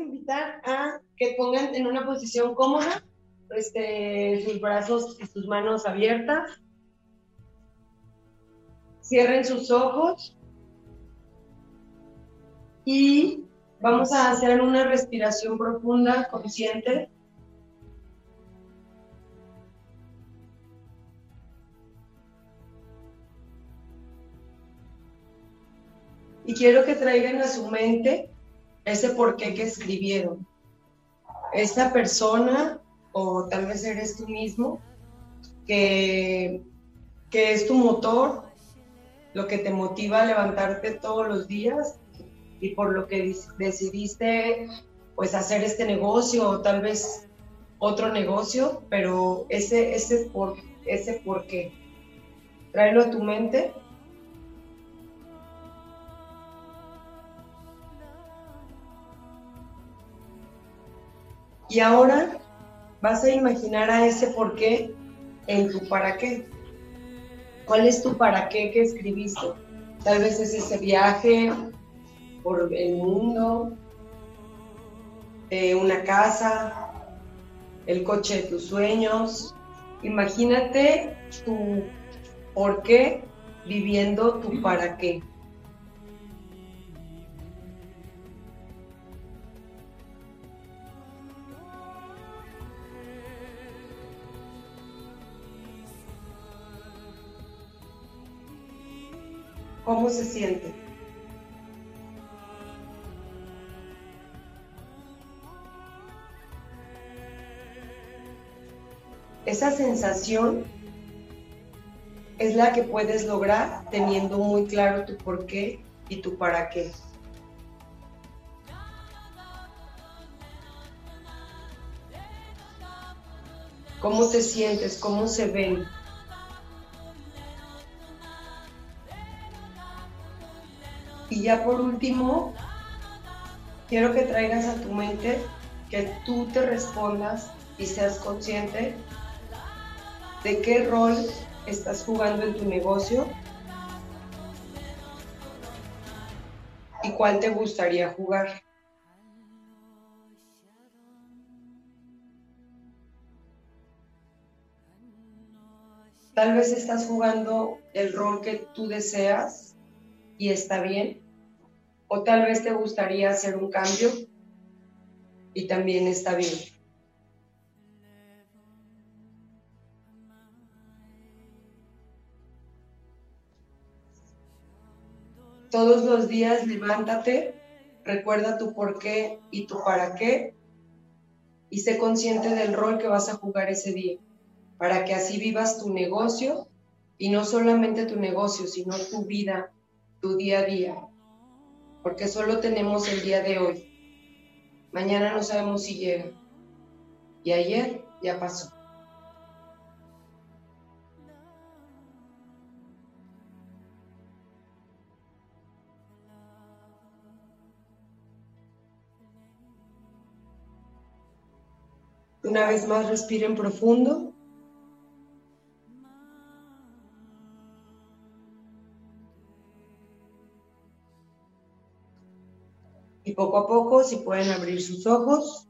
invitar a que pongan en una posición cómoda, este, sus brazos y sus manos abiertas. Cierren sus ojos y vamos a hacer una respiración profunda, consciente. Y quiero que traigan a su mente ese porqué que escribieron. Esa persona, o tal vez eres tú mismo, que, que es tu motor, lo que te motiva a levantarte todos los días y por lo que decidiste pues hacer este negocio o tal vez otro negocio, pero ese, ese, por, ese por qué. Tráelo a tu mente Y ahora vas a imaginar a ese por qué en tu para qué. ¿Cuál es tu para qué que escribiste? Tal vez es ese viaje por el mundo, una casa, el coche de tus sueños. Imagínate tu por qué viviendo tu para qué. ¿Cómo se siente? Esa sensación es la que puedes lograr teniendo muy claro tu por qué y tu para qué. ¿Cómo te sientes? ¿Cómo se ven? Y ya por último, quiero que traigas a tu mente que tú te respondas y seas consciente de qué rol estás jugando en tu negocio y cuál te gustaría jugar. Tal vez estás jugando el rol que tú deseas y está bien, o tal vez te gustaría hacer un cambio y también está bien. Todos los días levántate, recuerda tu por qué y tu para qué y sé consciente del rol que vas a jugar ese día, para que así vivas tu negocio y no solamente tu negocio, sino tu vida, tu día a día, porque solo tenemos el día de hoy. Mañana no sabemos si llega. Y ayer ya pasó. Una vez más, respiren profundo. Y poco a poco, si pueden abrir sus ojos.